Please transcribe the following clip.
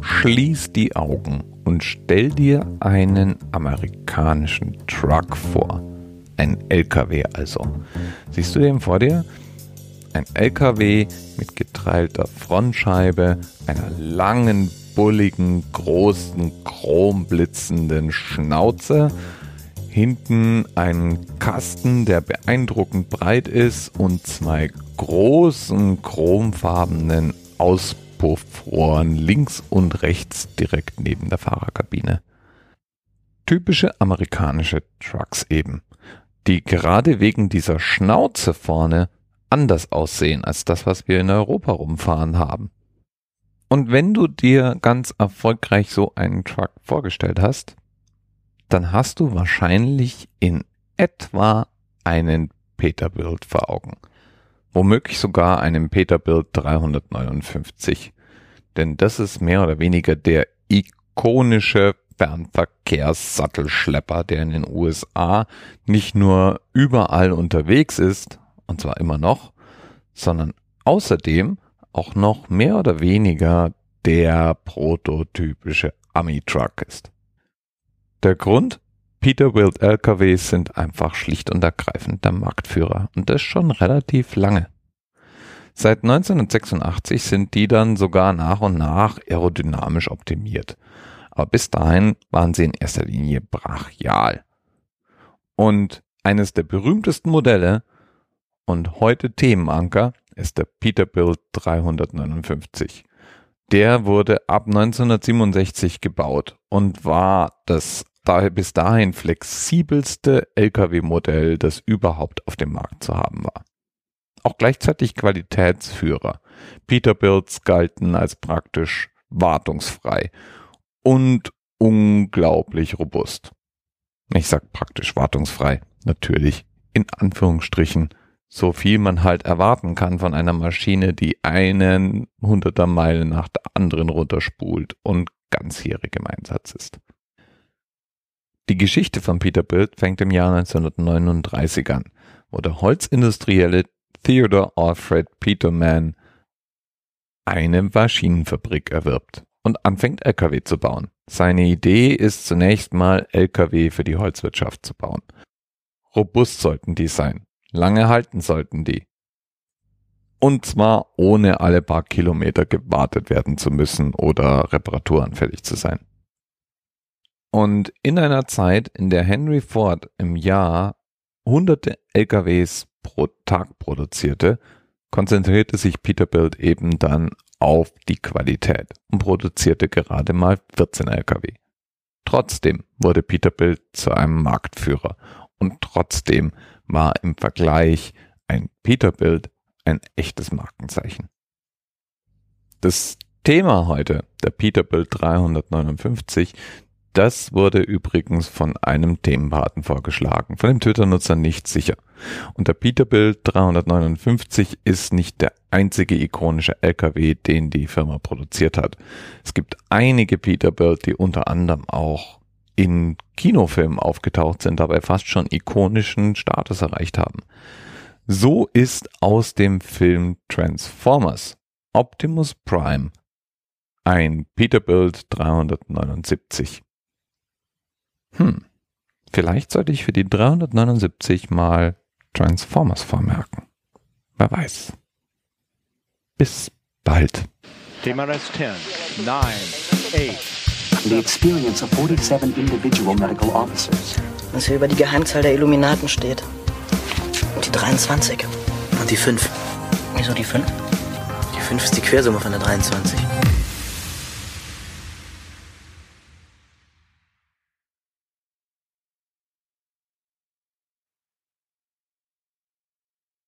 schließ die Augen und stell dir einen amerikanischen Truck vor. Ein LKW also. Siehst du den vor dir? Ein LKW mit geteilter Frontscheibe, einer langen, bulligen, großen, chromblitzenden Schnauze, hinten einen Kasten, der beeindruckend breit ist und zwei großen chromfarbenen Auspuffrohren links und rechts direkt neben der Fahrerkabine. Typische amerikanische Trucks eben, die gerade wegen dieser Schnauze vorne anders aussehen als das, was wir in Europa rumfahren haben. Und wenn du dir ganz erfolgreich so einen Truck vorgestellt hast, dann hast du wahrscheinlich in etwa einen Peterbilt vor Augen. Womöglich sogar einen Peterbilt 359. Denn das ist mehr oder weniger der ikonische Fernverkehrssattelschlepper, der in den USA nicht nur überall unterwegs ist, und zwar immer noch, sondern außerdem auch noch mehr oder weniger der prototypische Ami-Truck ist. Der Grund? Peterbilt LKWs sind einfach schlicht und ergreifend der Marktführer und das schon relativ lange. Seit 1986 sind die dann sogar nach und nach aerodynamisch optimiert. Aber bis dahin waren sie in erster Linie brachial. Und eines der berühmtesten Modelle und heute Themenanker ist der Peterbilt 359. Der wurde ab 1967 gebaut und war das bis dahin flexibelste Lkw-Modell, das überhaupt auf dem Markt zu haben war. Auch gleichzeitig Qualitätsführer. Peterbilts galten als praktisch wartungsfrei und unglaublich robust. Ich sag praktisch wartungsfrei, natürlich in Anführungsstrichen so viel man halt erwarten kann von einer Maschine, die einen hunderter Meilen nach der anderen runterspult und ganzjährig im Einsatz ist. Die Geschichte von Peterbilt fängt im Jahr 1939 an, wo der Holzindustrielle Theodore Alfred Peterman eine Maschinenfabrik erwirbt und anfängt LKW zu bauen. Seine Idee ist zunächst mal LKW für die Holzwirtschaft zu bauen. Robust sollten die sein, Lange halten sollten die. Und zwar ohne alle paar Kilometer gewartet werden zu müssen oder reparaturanfällig zu sein. Und in einer Zeit, in der Henry Ford im Jahr hunderte LKWs pro Tag produzierte, konzentrierte sich Peterbilt eben dann auf die Qualität und produzierte gerade mal 14 LKW. Trotzdem wurde Peterbilt zu einem Marktführer und trotzdem war im Vergleich ein Peterbilt ein echtes Markenzeichen. Das Thema heute, der Peterbilt 359, das wurde übrigens von einem Themenpaten vorgeschlagen, von dem Twitter-Nutzer nicht sicher. Und der Peterbilt 359 ist nicht der einzige ikonische LKW, den die Firma produziert hat. Es gibt einige Peterbilt, die unter anderem auch in Kinofilmen aufgetaucht sind, dabei fast schon ikonischen Status erreicht haben. So ist aus dem Film Transformers Optimus Prime ein Peterbilt 379. Hm, vielleicht sollte ich für die 379 mal Transformers vormerken. Wer weiß. Bis bald. DMRS 10, 9, 8, the experience of 47 individual medical officers. Was hier über die Geheimzahl der Illuminaten steht. Und die 23. Und die 5. Wieso die 5? Die 5 ist die Quersumme von der 23.